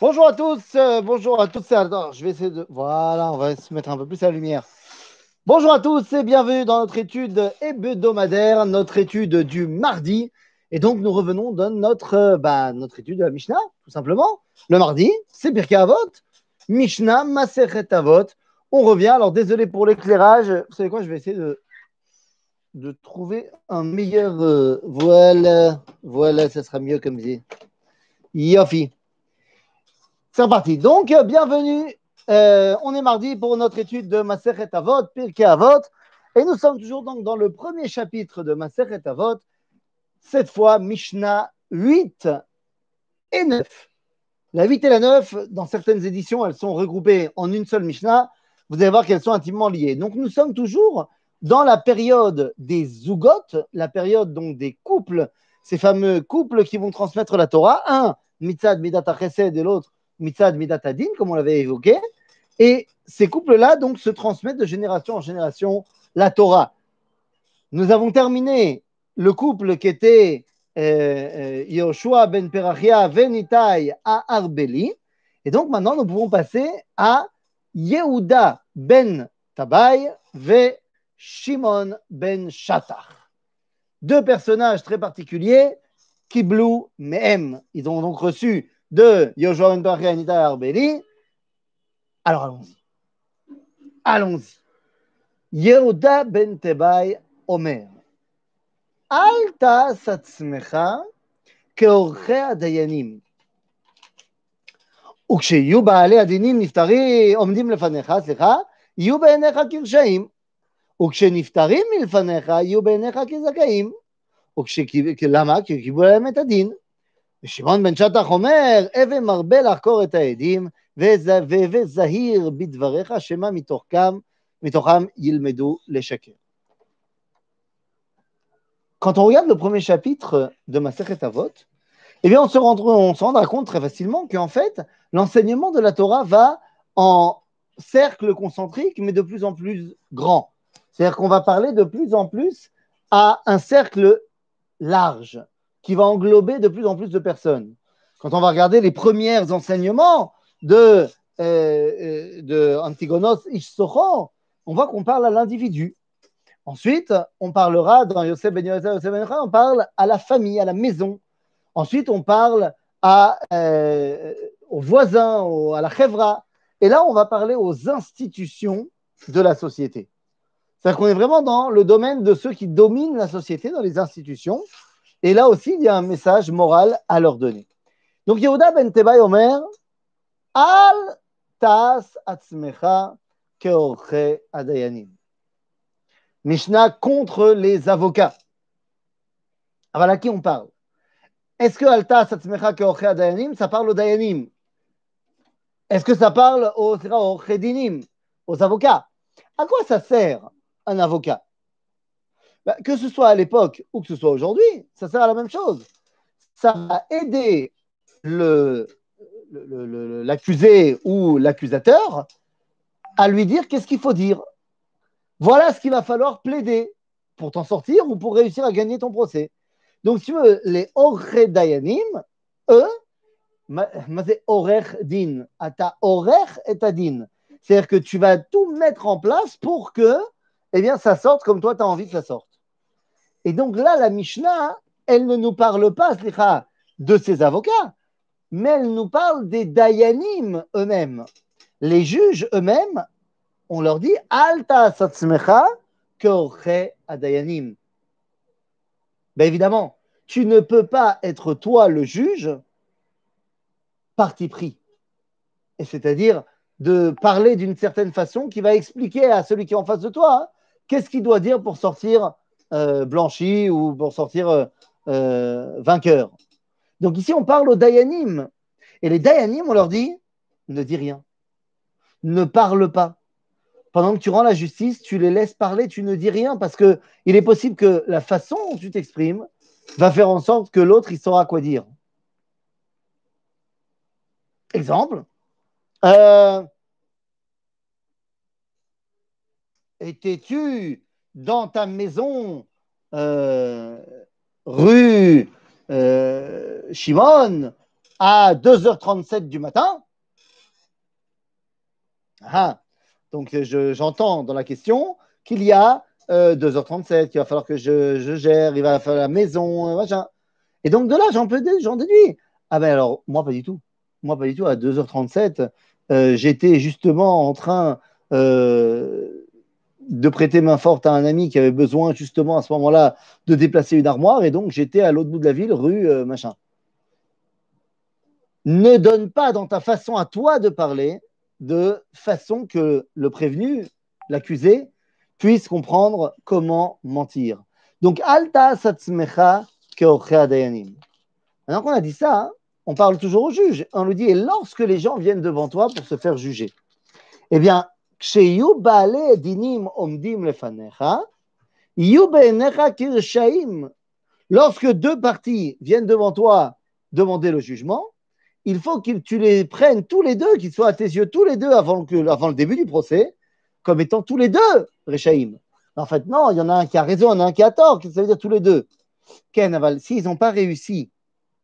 Bonjour à tous, euh, bonjour à tous. Attends, je vais essayer de. Voilà, on va se mettre un peu plus à la lumière. Bonjour à tous et bienvenue dans notre étude hebdomadaire, notre étude du mardi. Et donc, nous revenons dans notre, euh, bah, notre étude de la Mishnah, tout simplement. Le mardi, c'est Birka Avot, Mishnah, Masechet Avot. On revient. Alors, désolé pour l'éclairage. Vous savez quoi, je vais essayer de, de trouver un meilleur. euh, voilà, voilà, ça sera mieux comme dit. Yofi. C'est reparti. Donc, euh, bienvenue. Euh, on est mardi pour notre étude de Masechet Avot, Pirkei Avot. Et nous sommes toujours donc dans le premier chapitre de Masechet Avot. Cette fois, Mishnah 8 et 9. La 8 et la 9, dans certaines éditions, elles sont regroupées en une seule Mishnah. Vous allez voir qu'elles sont intimement liées. Donc, nous sommes toujours dans la période des Zugot, la période donc des couples, ces fameux couples qui vont transmettre la Torah. Un, Mitzad Midat et l'autre, Mitzad Midat Adin, comme on l'avait évoqué. Et ces couples-là, donc, se transmettent de génération en génération la Torah. Nous avons terminé le couple qui était euh, euh, ben Perachia Venitai à Arbeli. Et donc, maintenant, nous pouvons passer à Yehuda ben Tabai ve Shimon ben Shattach. Deux personnages très particuliers, Kiblu Mehem. Ils ont donc reçu de Yoshua ben Venitai à Arbeli. Alors, allons-y. Allons-y. Yehuda ben Tabai Omer. אל תעש עצמך כעורכי הדיינים. וכשיהיו בעלי הדינים נפטרים, עומדים לפניך, סליחה, יהיו בעיניך כרשעים. וכשנפטרים מלפניך, יהיו בעיניך כזכאים. וכש... למה? כי קיבלו להם את הדין. ושמעון בן שטח אומר, הווה מרבה לחקור את העדים, והווה זהיר בדבריך, שמא מתוכם, מתוכם ילמדו לשקר. quand on regarde le premier chapitre de Masechet Avot, eh bien, on se, rendra, on se rendra compte très facilement qu'en fait, l'enseignement de la Torah va en cercle concentrique, mais de plus en plus grand. C'est-à-dire qu'on va parler de plus en plus à un cercle large qui va englober de plus en plus de personnes. Quand on va regarder les premiers enseignements de, euh, de Antigonos on voit qu'on parle à l'individu. Ensuite, on parlera dans Yosef Ben Yosef, Yosef Ben on parle à la famille, à la maison. Ensuite, on parle euh, aux voisins, à la chevra. Et là, on va parler aux institutions de la société. C'est-à-dire qu'on est vraiment dans le domaine de ceux qui dominent la société, dans les institutions. Et là aussi, il y a un message moral à leur donner. Donc, Yehuda ben Tebai Omer, Al tas atzmecha keorche adayanim. Mishnah contre les avocats. Alors à qui on parle Est-ce que Alta Satzmecha Keoche Dayanim, ça parle aux Dayanim? Est-ce que ça parle aux, aux Chedinim, aux avocats? À quoi ça sert un avocat? Ben, Que ce soit à l'époque ou que ce soit aujourd'hui, ça sert à la même chose. Ça va aider l'accusé ou l'accusateur à lui dire qu'est-ce qu'il faut dire. Voilà ce qu'il va falloir plaider pour t'en sortir ou pour réussir à gagner ton procès. Donc, si tu veux, les Orech Dayanim, eux, c'est Orech Din. Ata Orech et Din. C'est-à-dire que tu vas tout mettre en place pour que eh bien, ça sorte comme toi, tu as envie que ça sorte. Et donc là, la Mishnah, elle ne nous parle pas de ses avocats, mais elle nous parle des Dayanim eux-mêmes. Les juges eux-mêmes, on leur dit Alta satzmecha keorche adayanim. Ben évidemment, tu ne peux pas être toi le juge parti pris. Et c'est-à-dire de parler d'une certaine façon qui va expliquer à celui qui est en face de toi hein, qu'est-ce qu'il doit dire pour sortir blanchi ou pour sortir euh, euh, vainqueur. Donc ici, on parle aux dayanim. Et les dayanim, on leur dit ne dis rien, ne parle pas pendant que tu rends la justice, tu les laisses parler, tu ne dis rien parce que il est possible que la façon dont tu t'exprimes va faire en sorte que l'autre il saura quoi dire. Exemple. Euh, Étais-tu dans ta maison euh, rue euh, Shimon à 2h37 du matin. Ah, donc j'entends dans la question qu'il y a 2h37, euh, qu'il va falloir que je, gère, il va falloir la maison, euh, machin. Et donc de là, j'en déduis. Ah ben alors, moi pas du tout. Moi pas du tout. À 2h37, euh, j'étais justement en train de prêter main forte à un ami qui avait besoin justement à ce moment-là de déplacer une armoire et donc j'étais à l'autre bout de la ville, rue machin. Ne donne pas dans ta façon à toi de parler de façon que le prévenu, l'accusé, puisse comprendre comment mentir. Donc, alta satsmecha dayanim. Maintenant qu'on a dit ça, hein, on parle toujours au juge. On nous dit, et lorsque les gens viennent devant toi pour se faire juger, eh bien, dinim omdim lefanecha, Lorsque deux parties viennent devant toi demander le jugement, il faut que tu les prennes tous les deux, qu'ils soient à tes yeux tous les deux avant, le début du procès, comme étant tous les deux Rechaïm. En fait, non, il y en a un qui a raison, il y en a un qui a tort, ça veut dire tous les deux? S'ils n'ont pas réussi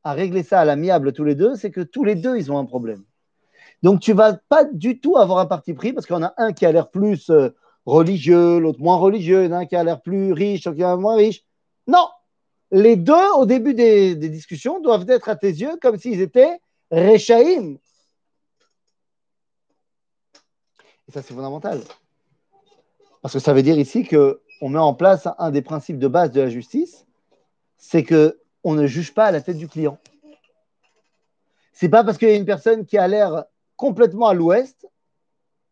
à régler ça à l'amiable tous les deux, c'est que tous les deux, ils ont un problème. Donc, tu vas pas du tout avoir un parti pris parce en a un qui a l'air plus euh, religieux, l'autre moins religieux, un qui a l'air plus riche, l'autre qui a moins riche. Non, les deux, au début des, discussions, doivent être à tes yeux comme s'ils étaient Rechaïm. Et ça, c'est fondamental. Parce que ça veut dire ici qu'on met en place un des principes de base de la justice, c'est qu'on ne juge pas à la tête du client. C'est pas parce qu'il y a une personne qui a l'air complètement à l'ouest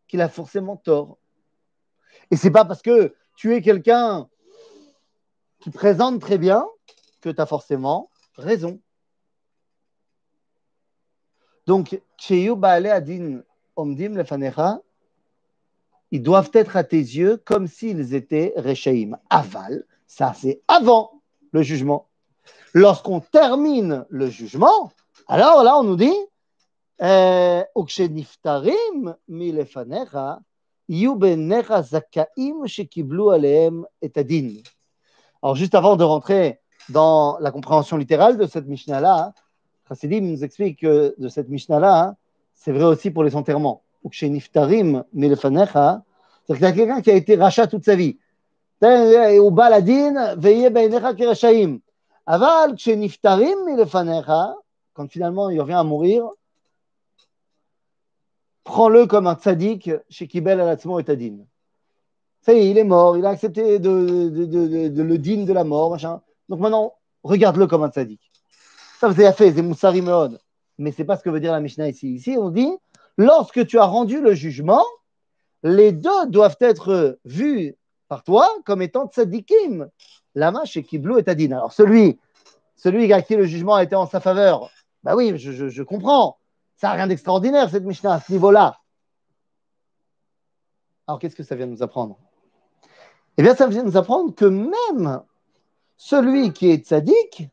qu'il a forcément tort. Et c'est pas parce que tu es quelqu'un qui présente très bien que tu as forcément raison. Donc, ils doivent être à tes yeux comme s'ils étaient Rechaim. Aval, ça c'est avant le jugement. Lorsqu'on termine le jugement, alors là on nous dit euh, alors, juste avant de rentrer dans la compréhension littérale de cette Mishnah-là, Chassidim nous explique que de cette Mishnah-là, hein, c'est vrai aussi pour les enterrements. C'est-à-dire qu'il y a quelqu'un qui a été rachat toute sa vie. הוא בא לדין ויהיה בעיניך כרשעים. אבל כשנפטרים מלפניך, quand finalement il revient à mourir, prends-le comme un tzaddik chez Kibel Alatzmo et Adin. Ça y est, il est mort, il a accepté de, de, le din de la mort. Donc maintenant, regarde-le comme un tzaddik. Ça, c'est fait, c'est Moussari Meod. Mais c'est pas ce que veut dire la Mishnah ici. Ici, on dit lorsque tu as rendu le jugement, les deux doivent être vus par toi comme étant tzadikim. Lama chez Kiblou et Tadin. Alors, celui, celui à qui le jugement a été en sa faveur, bah oui, je comprends. Ça n'a rien d'extraordinaire, cette Mishnah, à ce niveau-là. Alors, qu'est-ce que ça vient nous apprendre? Eh bien, ça vient nous apprendre que même celui qui est tzaddik,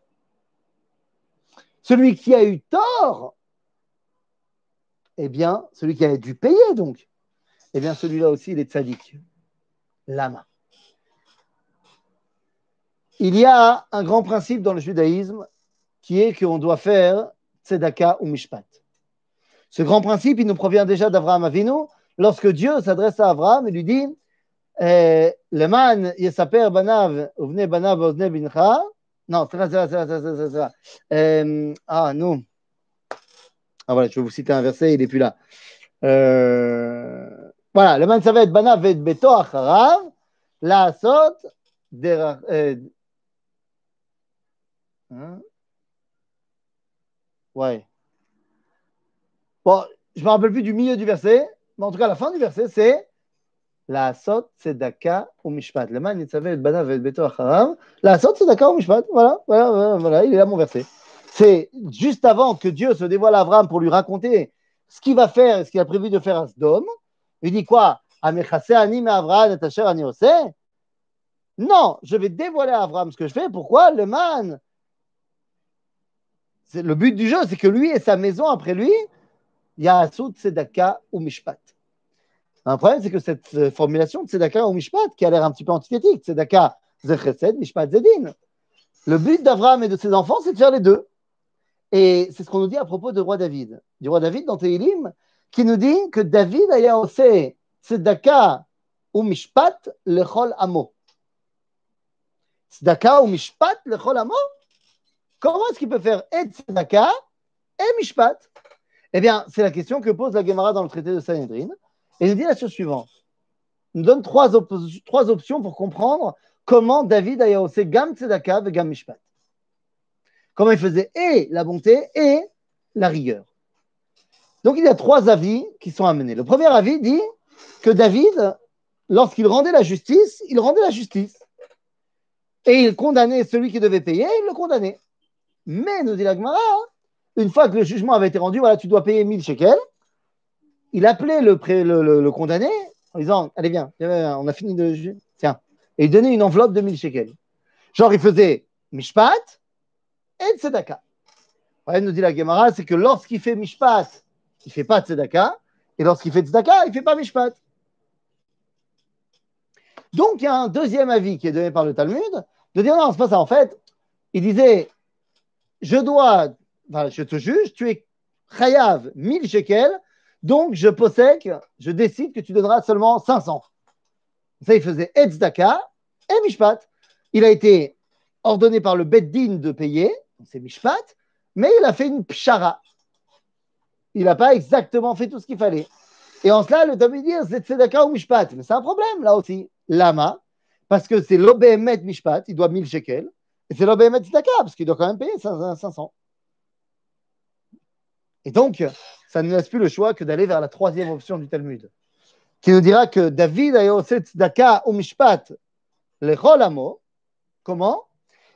celui qui a eu tort, eh bien, celui qui a dû payer, donc, eh bien, celui-là aussi, il est tzaddik. Lama. Il y a un grand principe dans le judaïsme qui est qu'on doit faire tzedaka ou mishpat. Ce grand principe, il nous provient déjà d'Abraham Avinu. Lorsque Dieu s'adresse à Abraham, il lui dit eh, Leman yesaper banav, uvne banav, uvne bincha, non, c'est ça, c'est ça, c'est ça, c'est ah, non. Ah, voilà, je vais vous citer un verset, il n'est plus là. Euh, voilà, le man savet bana vet beto acharav, la sot, derach. Euh, hein? Ouais. Bon, je ne me rappelle plus du milieu du verset, mais en tout cas, la fin du verset, c'est la sot tzedaka ou mishpat. Le man yitzave banav et beto acharav. La sot tzedaka ou mishpat. Voilà, voilà, voilà, il est là mon verset. C'est juste avant que Dieu se dévoile à Abraham pour lui raconter ce qu'il va faire et ce qu'il a prévu de faire à Sdom. Il dit quoi? Et Non, je vais dévoiler à Abraham ce que je fais. Pourquoi? Le man. Le but du jeu, c'est que lui et sa maison après lui, il y a Asut Tzedaka ou Mishpat. Un problème, c'est que cette euh, formulation Tzedaka ou Mishpat, qui a l'air un petit peu antithétique, Tzedaka Zechesed, Mishpat Zedin. Le but d'Abraham et de ses enfants, c'est de faire les deux. Et c'est ce qu'on nous dit à propos du roi David. Du roi David dans Tehilim, qui nous dit que David a aussi tzedaka ou mishpat lechol amo. Tzedaka ou mishpat lechol amo Comment est-ce qu'il peut faire et tzedaka et mishpat? Eh bien, c'est la question que pose la Gemara dans le traité de Sanhedrin. Et il nous dit la chose suivante. Il nous donne trois, options pour comprendre comment David a aussi gam tzedaka et gam mishpat. Comment il faisait et la bonté et la rigueur. Donc il y a trois avis qui sont amenés. Le premier avis dit que David, lorsqu'il rendait la justice, il rendait la justice. Et il condamnait celui qui devait payer, il le condamnait. Mais, nous dit la Gemara, une fois que le jugement avait été rendu, voilà, tu dois payer 1000 shekels, il appelait le, le, condamné en disant Allez, viens, on a fini de juger. Tiens. Et il donnait une enveloppe de 1000 shekels. Genre, il faisait mishpat et tzedaka. Ouais, nous dit la Gemara, c'est que lorsqu'il fait mishpat, il ne fait pas tzedaka, et lorsqu'il fait tzedaka, il ne fait pas mishpat. Donc, il y a un deuxième avis qui est donné par le Talmud, de dire non, c'est pas ça. En fait, il disait, je dois, je te juge, tu es chayav 1000 shekels, donc je possède, je décide que tu donneras seulement 500. Ça, il faisait tzedaka et mishpat. Il a été ordonné par le Beddin de payer, c'est mishpat, mais il a fait une pshara il n'a pas exactement fait tout ce qu'il fallait. Et en cela, le Talmud dit c'est tzedaka ou mishpat. Mais c'est un problème là aussi. Lama, parce que c'est l'obémet mishpat, il doit 1000 shekels, et c'est l'obémet tzedaka, parce qu'il doit quand même payer 500. Et donc, ça ne laisse plus le choix que d'aller vers la troisième option du Talmud, qui nous dira que David a tzedaka ou mishpat, le cholamo. Comment?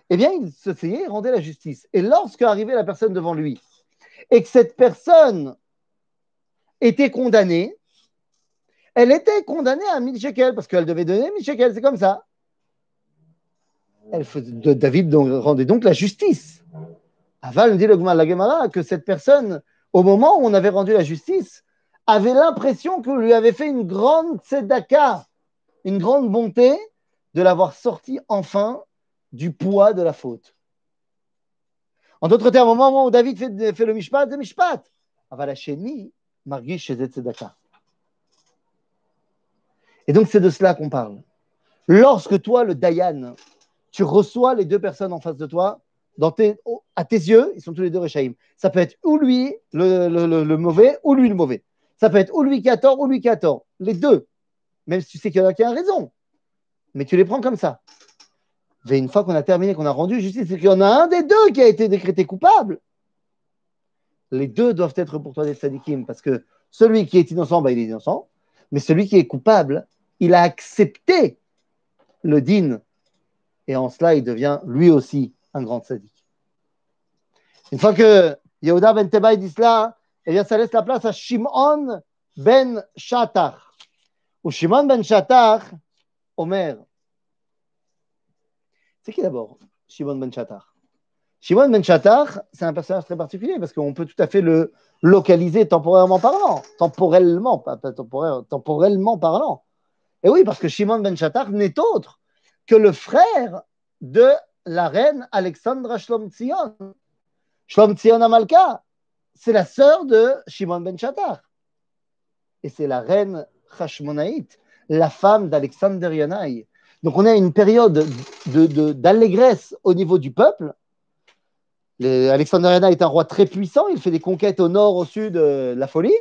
Eh bien, il se il rendait la justice. Et lorsque arrivait la personne devant lui, et que cette personne était condamnée, elle était condamnée à 1000 shekels parce qu'elle devait donner 1000 shekels, c'est comme ça. David rendait donc la justice. Aval dit le la Gemara que cette personne, au moment où on avait rendu la justice, avait l'impression qu'on lui avait fait une grande tzedaka, une grande bonté de l'avoir sorti enfin du poids de la faute. En d'autres termes, au moment où David fait, fait le mishpat, c'est mishpat. Avalacheni, margish chez tzedaka. Et donc, c'est de cela qu'on parle. Lorsque toi, le Dayan, tu reçois les deux personnes en face de toi, dans tes, à tes yeux, ils sont tous les deux Rechaïm. Ça peut être ou lui le, mauvais, ou lui le mauvais. Ça peut être ou lui qui a tort, ou lui qui a tort. Les deux. Même si tu sais qu'il y en a qui a raison. Mais tu les prends comme ça. Mais une fois qu'on a terminé, qu'on a rendu justice, c'est qu'il y en a un des deux qui a été décrété coupable. Les deux doivent être pour toi des sadikim, parce que celui qui est innocent, bah, il est innocent, mais celui qui est coupable, il a accepté le din, et en cela, il devient lui aussi un grand sadique. Une fois que Yehuda ben Tebaï dit cela, eh bien, ça laisse la place à Shimon ben Shatar. Ou Shimon ben Shatar, Omer, c'est qui d'abord Shimon Ben Chattar Shimon Ben Chattar, c'est un personnage très particulier parce qu'on peut tout à fait le localiser temporairement parlant, temporellement, pas, temporellement parlant. Et oui, parce que Shimon Ben Chattar n'est autre que le frère de la reine Alexandra Shlomtzion. Shlomtzion Amalka, c'est la sœur de Shimon Ben Chattar. Et c'est la reine Hashmonaït, la femme d'Alexander Yanaï. Donc on a une période d'allégresse au niveau du peuple. Alexandre est un roi très puissant, il fait des conquêtes au nord, au sud, euh, la folie.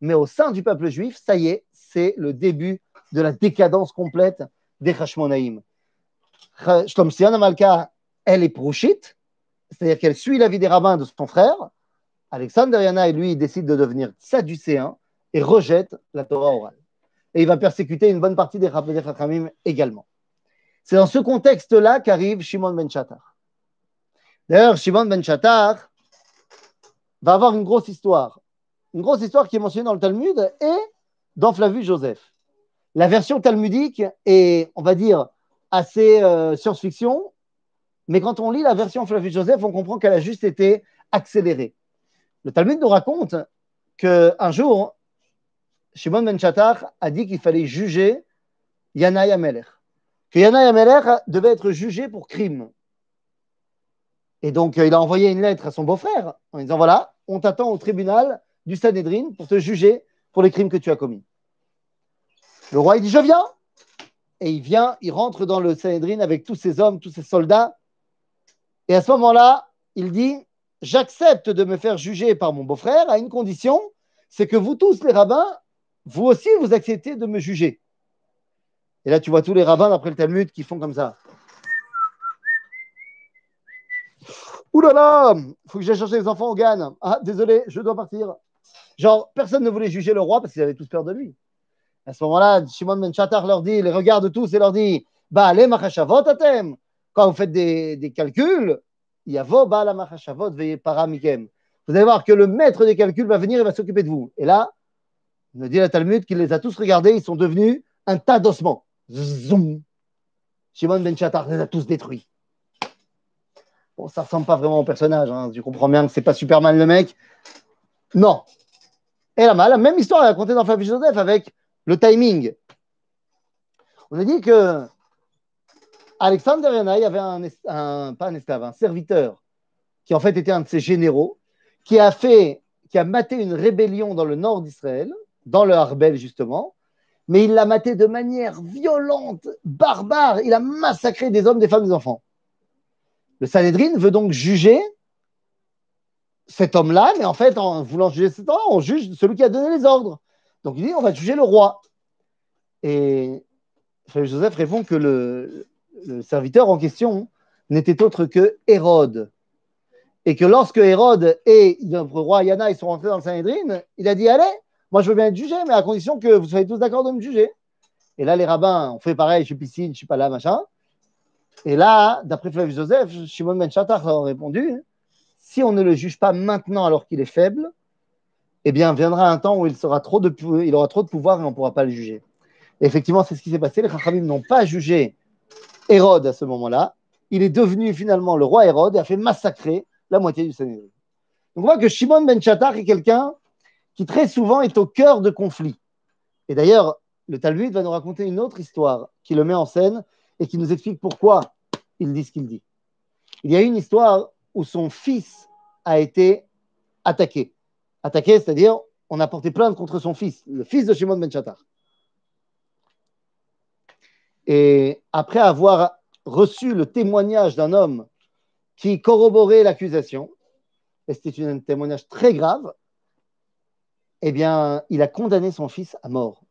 Mais au sein du peuple juif, ça y est, c'est le début de la décadence complète des Hashmonaïm. Shlomsian Amalka, elle est prochite, c'est-à-dire qu'elle suit la vie des rabbins de son frère. Alexandre Yana, lui, décide de devenir sadducéen et rejette la Torah orale et il va persécuter une bonne partie des Chachamim également. C'est dans ce contexte-là qu'arrive Shimon ben Shatar. D'ailleurs, Shimon ben Shatar va avoir une grosse histoire. Une grosse histoire qui est mentionnée dans le Talmud et dans Flavius Joseph. La version talmudique est, on va dire, assez euh, science-fiction, mais quand on lit la version Flavius Joseph, on comprend qu'elle a juste été accélérée. Le Talmud nous raconte qu'un jour, Shimon ben Shatar a dit qu'il fallait juger Yanaï Amelech. Que Yanaï Amelech devait être jugé pour crime. Et donc, euh, il a envoyé une lettre à son beau-frère en disant Voilà, on t'attend au tribunal du Sanhedrin pour te juger pour les crimes que tu as commis. Le roi, dit Je viens. Et il vient, il rentre dans le Sanhedrin avec tous ses hommes, tous ses soldats. Et à ce moment-là, il dit J'accepte de me faire juger par mon beau-frère à une condition c'est que vous tous, les rabbins, vous aussi, vous acceptez de me juger. Et là, tu vois tous les rabbins d'après le Talmud qui font comme ça. Ouh là là, faut que j'aille chercher les enfants au GAN. Ah, désolé, je dois partir. Genre, personne ne voulait juger le roi parce qu'ils avaient tous peur de lui. À ce moment-là, Shimon Ben Chattar leur dit, les regarde tous et leur dit Bah, allez, machashavot atem? Quand vous faites des, des calculs, yavo ba la machashavot paramikem. Vous allez voir que le maître des calculs va venir et va s'occuper de vous. Et là, nous dit la Talmud qu'il les a tous regardés, ils sont devenus un tas d'ossements. Zoom. Shimon Ben Chattar les a tous détruits. Bon, ça ressemble pas vraiment au personnage. Hein. Tu comprends bien que c'est pas Superman le mec. Non. Et là, la même histoire est racontée dans Flavius Joseph avec le timing. On a dit que Alexandre Renaï avait un, pas un esclave, un serviteur qui en fait était un de ses généraux, qui a fait, qui a maté une rébellion dans le nord d'Israël, dans le Harbel justement, mais il l'a maté de manière violente, barbare. Il a massacré des hommes, des femmes, des enfants. Le Sanhedrin veut donc juger cet homme-là, mais en fait, en voulant juger cet homme, on juge celui qui a donné les ordres. Donc il dit, on va juger le roi. Et Joseph répond que le, serviteur en question n'était autre que Hérode. Et que lorsque Hérode et le roi Yana ils sont rentrés dans le Sanhedrin, il a dit Allez, moi je veux bien être jugé, mais à condition que vous soyez tous d'accord de me juger. Et là, les rabbins ont fait pareil je suis piscine, je ne suis pas là, machin. Et là, d'après Flavius Joseph, Shimon Ben a répondu si on ne le juge pas maintenant alors qu'il est faible, eh bien, viendra un temps où il, aura trop de pouvoir et on ne pourra pas le juger. Et effectivement, c'est ce qui s'est passé. Les Chachamim n'ont pas jugé Hérode à ce moment-là. Il est devenu finalement le roi Hérode et a fait massacrer la moitié du Sanhedrin. Donc on voit que Shimon ben Chattar est quelqu'un qui très souvent est au cœur de conflits. Et d'ailleurs, le Talmud va nous raconter une autre histoire qui le met en scène et qui nous explique pourquoi il dit ce qu'il dit. Il y a une histoire où son fils a été attaqué. Attaqué, c'est-à-dire on a porté plainte contre son fils, le fils de Shimon ben Chattar. Et après avoir reçu le témoignage d'un homme qui corroborait l'accusation, et c'était un témoignage très grave, eh bien, il a condamné son fils à mort.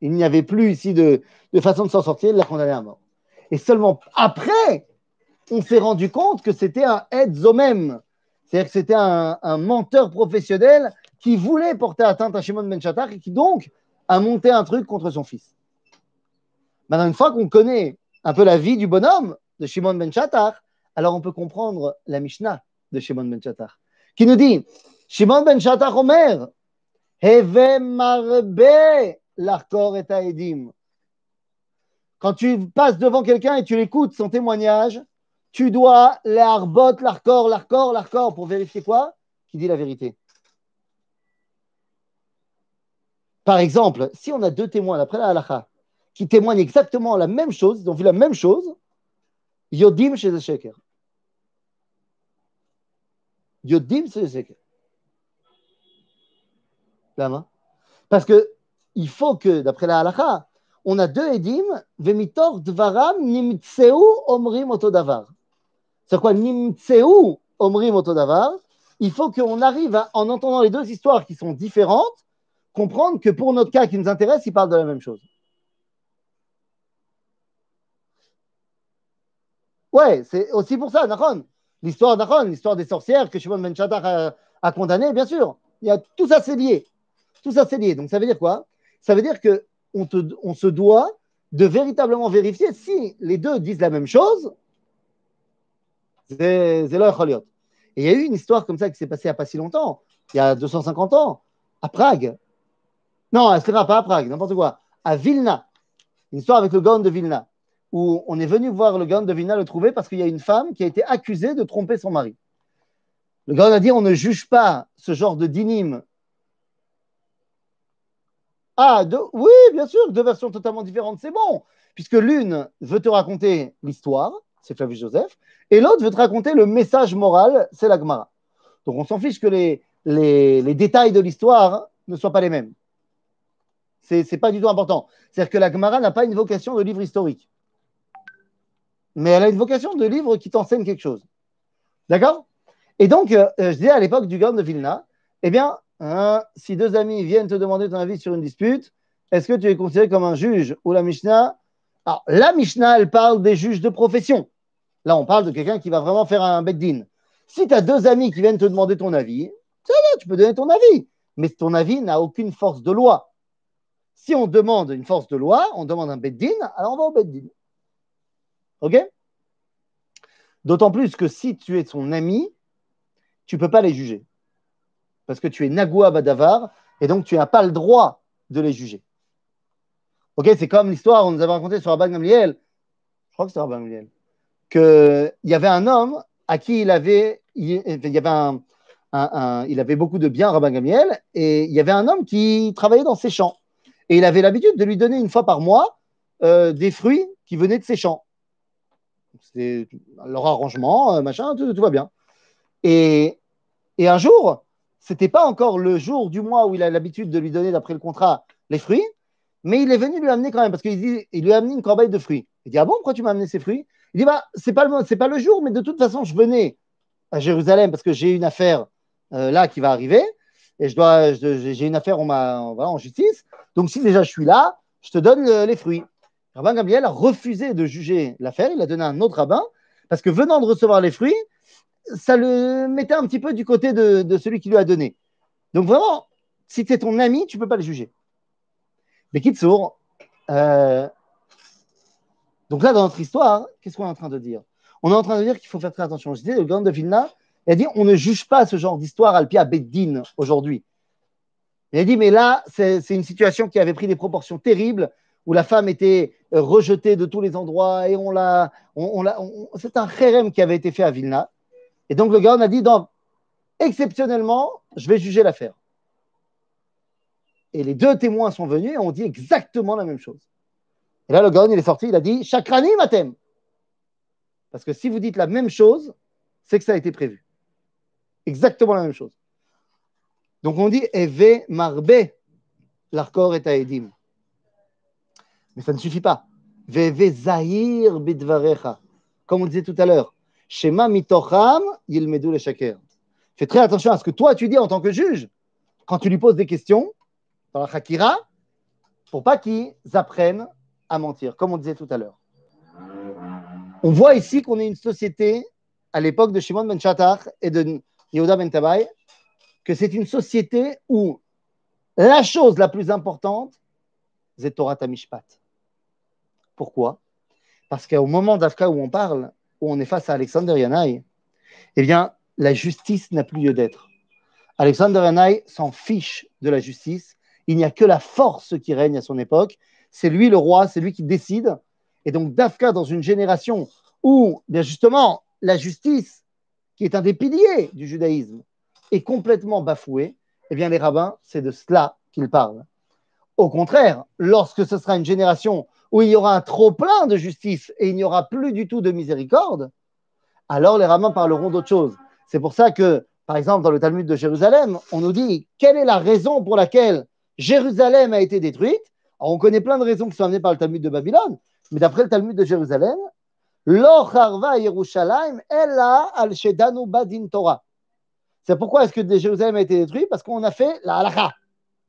Il n'y avait plus ici de, façon de s'en sortir, il l'a condamné à mort. Et seulement après, on s'est rendu compte que c'était un edzomem, c'est-à-dire que c'était un, menteur professionnel qui voulait porter atteinte à Shimon Ben Chattar et qui donc a monté un truc contre son fils. Maintenant, une fois qu'on connaît un peu la vie du bonhomme de Shimon Ben Chattar, alors on peut comprendre la Mishnah de Shimon Ben Chattar, qui nous dit Shimon Ben Chattar Omer, Heve marbe et. Quand tu passes devant quelqu'un et tu l'écoutes son témoignage, tu dois l'arbot, l'arcor, l'arcor, l'arcor pour vérifier quoi? Qui dit la vérité. Par exemple, si on a deux témoins d'après la halakha qui témoignent exactement la même chose, ils ont vu la même chose, yodim chez sheker. Yodim chez sheker. Parce que il faut que, d'après la halakha, on a deux edim, vemitor dvaram nimtseu omrim otodavar. C'est quoi nimtseu omrim otodavar Il faut qu'on arrive, en entendant les deux histoires qui sont différentes, comprendre que pour notre cas qui nous intéresse, ils parlent de la même chose. Ouais, c'est aussi pour ça, L'histoire d'Achon, l'histoire des sorcières que Shimon Ben a, a condamné, bien sûr. Il y a, tout ça, c'est lié. Tout ça, c'est lié. Donc, ça veut dire quoi? Ça veut dire qu'on on se doit de véritablement vérifier si les deux disent la même chose. Et il y a eu une histoire comme ça qui s'est passée il n'y a pas si longtemps, il y a 250 ans, à Prague. Non, ce n'est pas à Prague, n'importe quoi. À Vilna. Une histoire avec le Gaon de Vilna où on est venu voir le Gaon de Vilna le trouver parce qu'il y a une femme qui a été accusée de tromper son mari. Le Gaon a dit on ne juge pas ce genre de dinim. Ah, oui, bien sûr, deux versions totalement différentes, c'est bon, puisque l'une veut te raconter l'histoire, c'est Flavius Joseph, et l'autre veut te raconter le message moral, c'est la Gemara. Donc on s'en fiche que les, détails de l'histoire ne soient pas les mêmes. Ce n'est pas du tout important. C'est-à-dire que la Gemara n'a pas une vocation de livre historique. Mais elle a une vocation de livre qui t'enseigne quelque chose. D'accord? Et donc, euh, je disais à l'époque du Gaon de Vilna, eh bien, hein, si deux amis viennent te demander ton avis sur une dispute, est-ce que tu es considéré comme un juge ou la Mishnah? Alors, la Mishnah, elle parle des juges de profession. Là, on parle de quelqu'un qui va vraiment faire un beddin. Si tu as deux amis qui viennent te demander ton avis, tu peux donner ton avis. Mais ton avis n'a aucune force de loi. Si on demande une force de loi, on demande un beddin, alors on va au beddin. OK? D'autant plus que si tu es son ami, tu ne peux pas les juger. Parce que tu es Nagua Badavar, et donc tu n'as pas le droit de les juger. Ok, c'est comme l'histoire qu'on nous avait racontée sur Rabban Gamliel. Je crois que c'est Rabban Gamliel. Qu'il y avait un homme à qui il avait, il, y avait un, il avait beaucoup de biens, Rabban Gamliel, et il y avait un homme qui travaillait dans ses champs. Et il avait l'habitude de lui donner une fois par mois euh, des fruits qui venaient de ses champs. C'était leur arrangement, euh, machin, tout, va bien. Et, et un jour, c'était pas encore le jour du mois où il a l'habitude de lui donner, d'après le contrat, les fruits, mais il est venu lui amener quand même, parce qu'il il lui a amené une corbeille de fruits. Il dit Ah bon, pourquoi tu m'as amené ces fruits? Il dit Bah, c'est pas, le, pas le jour, mais de toute façon, je venais à Jérusalem parce que j'ai une affaire euh, là qui va arriver, et je dois, j'ai une affaire en, en justice. Donc, si déjà je suis là, je te donne les fruits. Rabbin Gabriel a refusé de juger l'affaire, il a donné à un autre rabbin, parce que venant de recevoir les fruits, ça le mettait un petit peu du côté de, celui qui lui a donné. Donc vraiment, si tu es ton ami, tu peux pas le juger. Mais Kitsour, euh, donc là, dans notre histoire, qu'est-ce qu'on est en train de dire? On est en train de dire qu'il faut faire très attention. Je disais, le grand de Vilna, il a dit on ne juge pas ce genre d'histoire Alpia Beddin aujourd'hui. Il a dit, mais là, c'est une situation qui avait pris des proportions terribles, où la femme était rejetée de tous les endroits, et on l'a. C'est un kherem qui avait été fait à Vilna. Et donc le gars a dit, exceptionnellement, je vais juger l'affaire. Et les deux témoins sont venus et ont dit exactement la même chose. Et là, le gars, il est sorti, il a dit, chakrani matem. Parce que si vous dites la même chose, c'est que ça a été prévu. Exactement la même chose. Donc on dit, Eve marbe, l'arcor est aedim. Mais ça ne suffit pas. Veve zahir bidvarecha. Comme on disait tout à l'heure, Shema mitocham yilmedu le shaker. Fais très attention à ce que toi tu dis en tant que juge quand tu lui poses des questions dans la Hakira pour pas qu'ils apprennent à mentir, comme on disait tout à l'heure. On voit ici qu'on est une société à l'époque de Shimon ben et de Yehuda ben Tabai, que c'est une société où la chose la plus importante, c'est Torah Tamishpat. Pourquoi? Parce qu'au moment d'Afka où on parle, où on est face à Alexander Yanaï, eh bien, la justice n'a plus lieu d'être. Alexander Yanaï s'en fiche de la justice. Il n'y a que la force qui règne à son époque. C'est lui le roi, c'est lui qui décide. Et donc, Dafka, dans une génération où, bien justement, la justice, qui est un des piliers du judaïsme, est complètement bafouée, eh bien, les rabbins, c'est de cela qu'ils parlent. Au contraire, lorsque ce sera une génération où il y aura un trop-plein de justice et il n'y aura plus du tout de miséricorde, alors les rabbins parleront d'autre chose. C'est pour ça que, par exemple, dans le Talmud de Jérusalem, on nous dit quelle est la raison pour laquelle Jérusalem a été détruite? Alors, on connaît plein de raisons qui sont amenées par le Talmud de Babylone, mais d'après le Talmud de Jérusalem, Yerushalayim ella al badin Torah. C'est pourquoi est-ce que Jérusalem a été détruit? Parce qu'on a fait la halakha,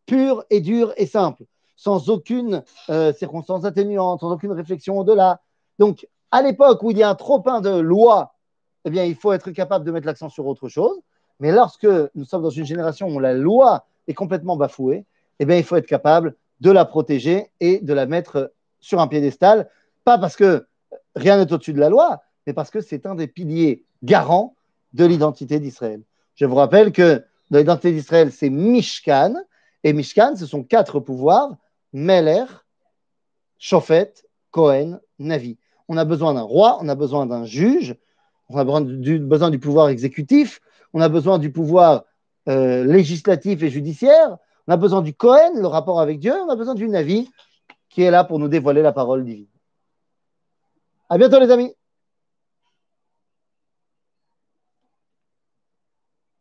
pure et dure et simple sans aucune euh, circonstance atténuante, sans aucune réflexion au-delà. Donc, à l'époque où il y a un trop-plein de lois, eh bien, il faut être capable de mettre l'accent sur autre chose. Mais lorsque nous sommes dans une génération où la loi est complètement bafouée, eh bien, il faut être capable de la protéger et de la mettre sur un piédestal, pas parce que rien n'est au-dessus de la loi, mais parce que c'est un des piliers garants de l'identité d'Israël. Je vous rappelle que l'identité d'Israël, c'est Mishkan, et Mishkan, ce sont quatre pouvoirs Meler, Shofet, Cohen, Navi. On a besoin d'un roi, on a besoin d'un juge, on a besoin du, pouvoir exécutif, on a besoin du pouvoir euh, législatif et judiciaire, on a besoin du Cohen, le rapport avec Dieu, on a besoin du Navi qui est là pour nous dévoiler la parole divine. À bientôt les amis.